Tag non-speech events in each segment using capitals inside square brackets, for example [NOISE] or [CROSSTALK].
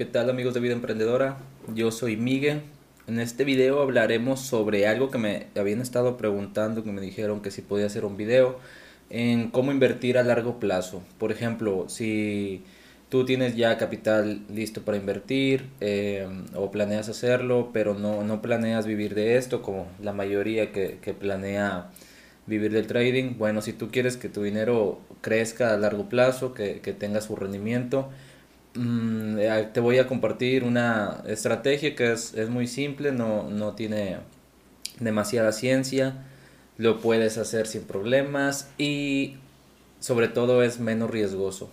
¿Qué tal amigos de Vida Emprendedora? Yo soy Miguel. En este video hablaremos sobre algo que me habían estado preguntando, que me dijeron que si podía hacer un video en cómo invertir a largo plazo. Por ejemplo, si tú tienes ya capital listo para invertir eh, o planeas hacerlo, pero no, no planeas vivir de esto, como la mayoría que, que planea vivir del trading. Bueno, si tú quieres que tu dinero crezca a largo plazo, que, que tenga su rendimiento, Mm, eh, te voy a compartir una estrategia que es, muy simple, no, no tiene demasiada ciencia, lo puedes hacer sin problemas y sobre todo es menos riesgoso.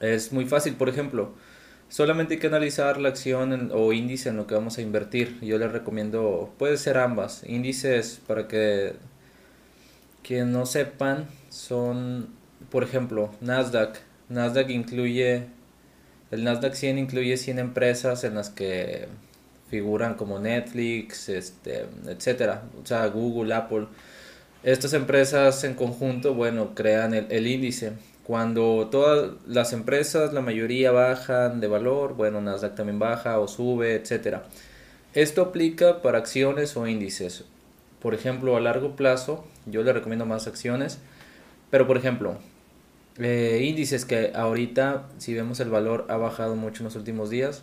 Es muy fácil, por ejemplo, solamente hay que analizar la acción o índice en lo que vamos a invertir. Yo les recomiendo, puede ser ambas. Índices para que quien no sepan son, por ejemplo, Nasdaq. Nasdaq incluye el Nasdaq 100 incluye 100 empresas en las que figuran como Netflix, este, etcétera, o sea, Google, Apple. Estas empresas en conjunto, bueno, crean el, índice. Cuando todas las empresas, la mayoría bajan de valor, bueno, Nasdaq también baja o sube, etcétera. Esto aplica para acciones o índices. Por ejemplo, a largo plazo, yo le recomiendo más acciones, pero por ejemplo, eh, índices que ahorita, si vemos el valor, ha bajado mucho en los últimos días,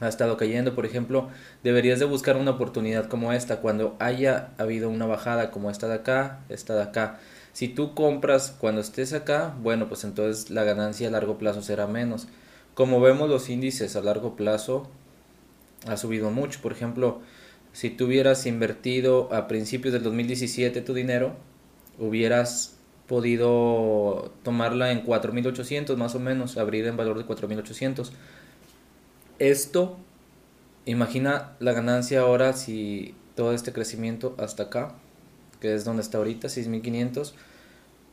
ha estado cayendo, por ejemplo, deberías de buscar una oportunidad como esta, cuando haya habido una bajada como esta de acá, esta de acá. Si tú compras cuando estés acá, bueno, pues entonces la ganancia a largo plazo será menos. Como vemos los índices a largo plazo ha subido mucho. Por ejemplo, si tú hubieras invertido a principios del 2017 tu dinero, hubieras podido tomarla en 4.800 más o menos, abrir en valor de 4.800. Esto, imagina la ganancia ahora si todo este crecimiento hasta acá, que es donde está ahorita, 6.500.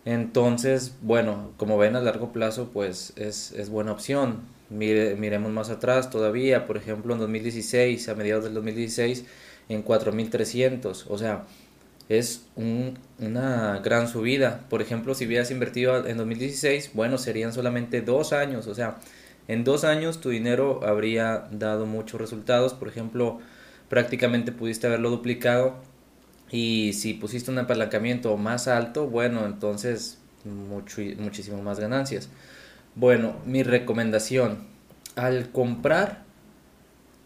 Entonces, bueno, como ven a largo plazo, pues es, es buena opción. Mire, miremos más atrás todavía, por ejemplo, en 2016, a mediados del 2016, en 4.300. O sea, es una gran subida. Por ejemplo, si hubieras invertido en 2016, bueno, serían solamente dos años. O sea, en dos años tu dinero habría dado muchos resultados. Por ejemplo, prácticamente pudiste haberlo duplicado. Y si pusiste un apalancamiento más alto, bueno, entonces mucho, muchísimo más ganancias. Bueno, mi recomendación, al comprar,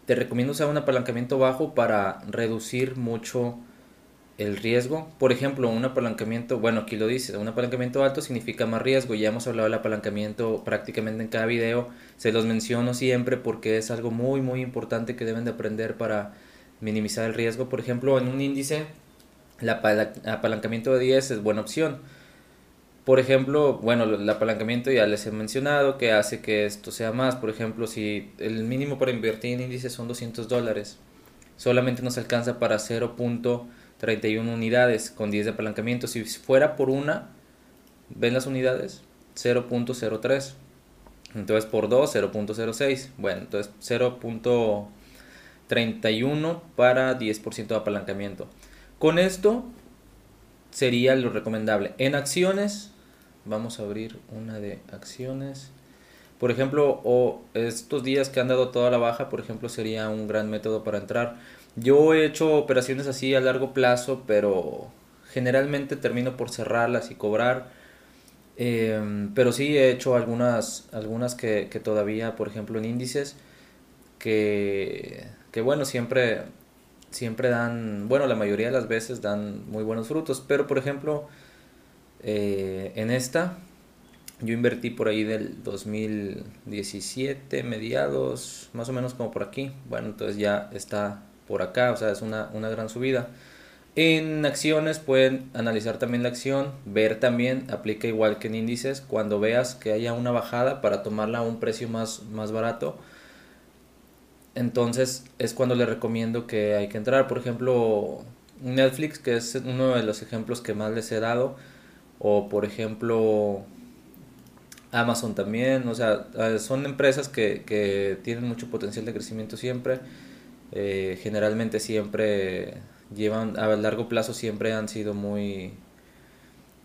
te recomiendo usar un apalancamiento bajo para reducir mucho el riesgo. Por ejemplo, un apalancamiento, bueno, aquí lo dice, un apalancamiento alto significa más riesgo. Ya hemos hablado del apalancamiento prácticamente en cada video. Se los menciono siempre porque es algo muy, muy importante que deben de aprender para minimizar el riesgo. Por ejemplo, en un índice, el apalancamiento de 10 es buena opción. Por ejemplo, bueno, el apalancamiento ya les he mencionado que hace que esto sea más. Por ejemplo, si el mínimo para invertir en índices son 200 dólares, solamente nos alcanza para 0. 31 unidades con 10 de apalancamiento. Si fuera por una, ¿ven las unidades? 0.03. Entonces por 2, 0.06. Bueno, entonces 0.31 para 10% de apalancamiento. Con esto sería lo recomendable. En acciones, vamos a abrir una de acciones. Por ejemplo, o estos días que han dado toda la baja, por ejemplo, sería un gran método para entrar. Yo he hecho operaciones así a largo plazo, pero generalmente termino por cerrarlas y cobrar. Em, pero sí he hecho algunas, algunas que, que, todavía, por ejemplo, en índices, que, que bueno, siempre, siempre dan, bueno, la mayoría de las veces dan muy buenos frutos. Pero, por ejemplo, eh, en esta, yo invertí por ahí del 2017, mediados, más o menos como por aquí. Bueno, entonces ya está por acá, o sea, es una, una gran subida. En acciones pueden analizar también la acción, ver también, aplica igual que en índices, cuando veas que haya una bajada para tomarla a un precio más, más barato, entonces es cuando le recomiendo que hay que entrar. Por ejemplo, Netflix, que es uno de los ejemplos que más les he dado, o por ejemplo Amazon también, o sea, son empresas que, que tienen mucho potencial de crecimiento siempre, eh, generalmente siempre llevan, a largo plazo siempre han sido muy,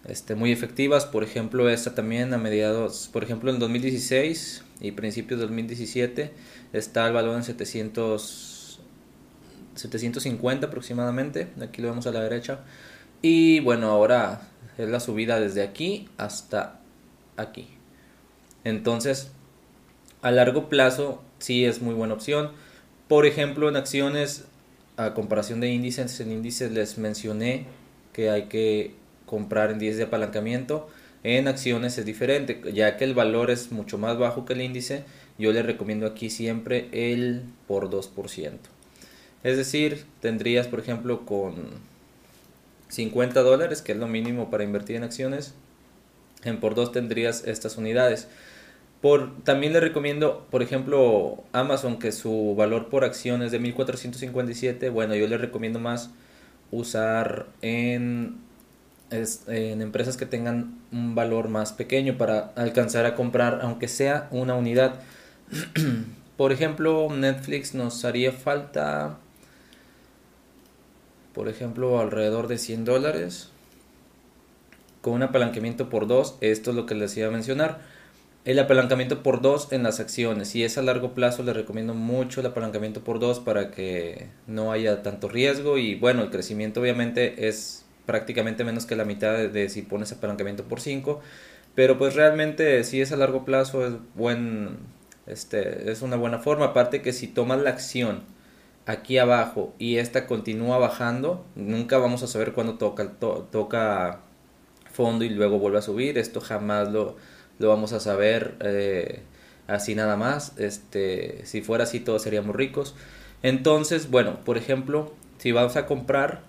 este, muy efectivas, por ejemplo esta también a mediados, por ejemplo en 2016 y principios de 2017 está el valor en 700, 750 aproximadamente. Aquí lo vemos a la derecha. Y bueno, ahora es la subida desde aquí hasta aquí. Entonces, a largo plazo sí es muy buena opción. Por ejemplo, en acciones, a comparación de índices, en índices les mencioné que hay que comprar en 10 de apalancamiento. En acciones es diferente, ya que el valor es mucho más bajo que el índice, yo les recomiendo aquí siempre el por 2%. Es decir, tendrías, por ejemplo, con 50 dólares, que es lo mínimo para invertir en acciones, en por 2 tendrías estas unidades. Por, también le recomiendo, por ejemplo, Amazon, que su valor por acción es de 1457. Bueno, yo le recomiendo más usar en, en empresas que tengan un valor más pequeño para alcanzar a comprar, aunque sea una unidad. [CLEARS THROAT] por ejemplo, Netflix nos haría falta, por ejemplo, alrededor de 100 dólares. Con un apalancamiento por 2, esto es lo que les iba a mencionar el apalancamiento por dos en las acciones. Si es a largo plazo, les recomiendo mucho el apalancamiento por dos para que no haya tanto riesgo. Y bueno, el crecimiento obviamente es prácticamente menos que la mitad de, si pones apalancamiento por 5. Pero pues realmente si es a largo plazo es buen este es una buena forma, aparte que si tomas la acción aquí abajo y esta continúa bajando, nunca vamos a saber cuándo toca toca fondo y luego vuelve a subir, esto jamás lo lo vamos a saber eh, así nada más. Este, si fuera así todos seríamos ricos. Entonces, bueno, por ejemplo, si vas a comprar,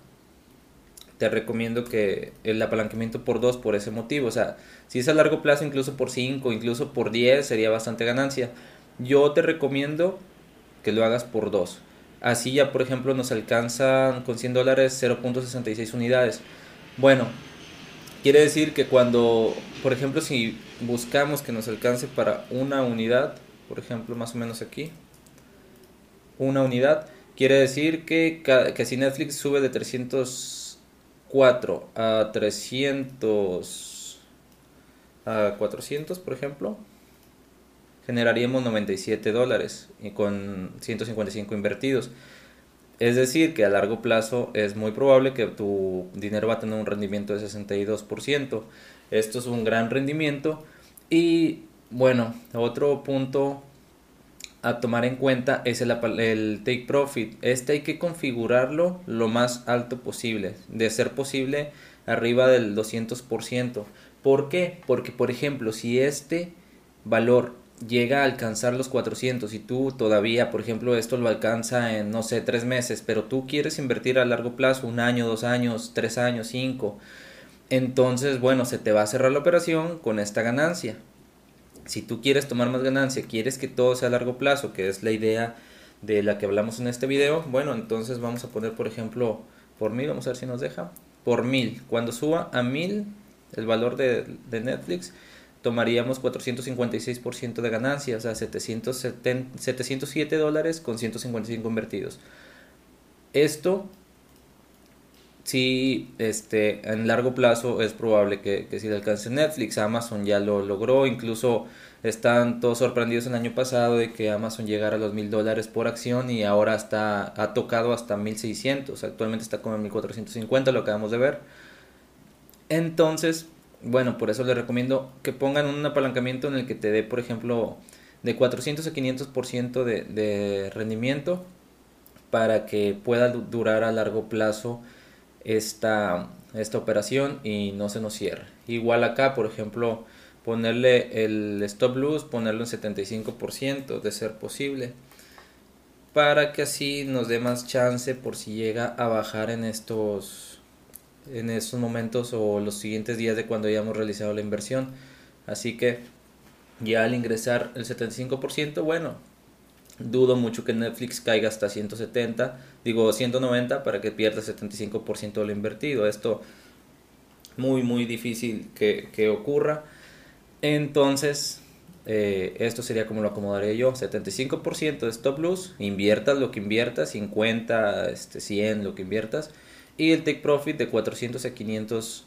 te recomiendo que el apalancamiento por 2 por ese motivo. O sea, si es a largo plazo, incluso por 5, incluso por 10, sería bastante ganancia. Yo te recomiendo que lo hagas por 2. Así ya, por ejemplo, nos alcanzan con 100 dólares 0.66 unidades. Bueno, quiere decir que cuando, por ejemplo, si buscamos que nos alcance para una unidad, por ejemplo, más o menos aquí, una unidad, quiere decir que, que si Netflix sube de 304 a 300 a 400, por ejemplo, generaríamos 97 dólares y con 155 invertidos. Es decir, que a largo plazo es muy probable que tu dinero va a tener un rendimiento de 62%. Esto es un gran rendimiento y bueno, otro punto a tomar en cuenta es el, take profit. Este hay que configurarlo lo más alto posible, de ser posible arriba del 200%. ¿Por qué? Porque por ejemplo, si este valor llega a alcanzar los 400 y tú todavía, por ejemplo, esto lo alcanza en, no sé, tres meses, pero tú quieres invertir a largo plazo, un año, dos años, tres años, cinco, entonces, bueno, se te va a cerrar la operación con esta ganancia. Si tú quieres tomar más ganancia, quieres que todo sea a largo plazo, que es la idea de la que hablamos en este video, bueno, entonces vamos a poner, por ejemplo, por mil, vamos a ver si nos deja, por mil. Cuando suba a mil el valor de, de Netflix, tomaríamos 456% de ganancia, o sea, 707 dólares con 155 invertidos. Esto sí, este, en largo plazo es probable que, que si le alcance Netflix, Amazon ya lo logró, incluso están todos sorprendidos el año pasado de que Amazon llegara a los mil dólares por acción y ahora está, ha tocado hasta 1600, actualmente está como en 1450, lo acabamos de ver. Entonces, bueno, por eso les recomiendo que pongan un apalancamiento en el que te dé, por ejemplo, de 400 a 500% de, de rendimiento para que pueda durar a largo plazo esta, esta operación y no se nos cierre. Igual acá, por ejemplo, ponerle el stop loss, ponerlo en 75% de ser posible para que así nos dé más chance por si llega a bajar en estos en estos momentos o los siguientes días de cuando hayamos realizado la inversión así que ya al ingresar el 75% bueno Dudo mucho que Netflix caiga hasta 170, digo 190 para que pierda 75% de lo invertido. Esto muy muy difícil que, que ocurra. Entonces, eh, esto sería como lo acomodaré yo, 75% de stop loss, inviertas lo que inviertas, 50, este, 100 lo que inviertas, y el take profit de 400 a 500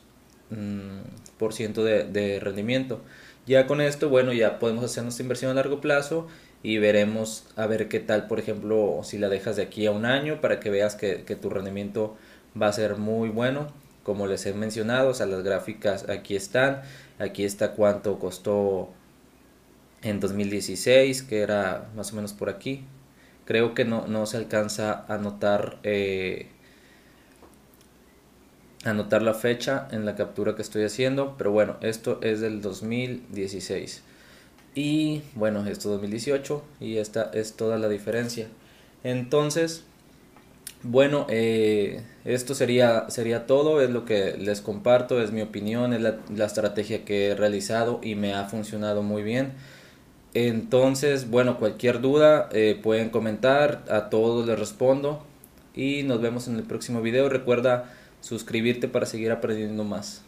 mm, por ciento de, rendimiento. Ya con esto, bueno, ya podemos hacer nuestra inversión a largo plazo y veremos a ver qué tal, por ejemplo, si la dejas de aquí a un año para que veas que, que tu rendimiento va a ser muy bueno. Como les he mencionado, o sea, las gráficas aquí están. Aquí está cuánto costó en 2016, que era más o menos por aquí. Creo que no, no se alcanza a notar, eh, a notar la fecha en la captura que estoy haciendo, pero bueno, esto es del 2016. Y bueno, esto 2018 y esta es toda la diferencia. Entonces, bueno, eh, esto sería, sería todo, es lo que les comparto, es mi opinión, es la, la estrategia que he realizado y me ha funcionado muy bien. Entonces, bueno, cualquier duda eh, pueden comentar, a todos les respondo y nos vemos en el próximo video. Recuerda suscribirte para seguir aprendiendo más.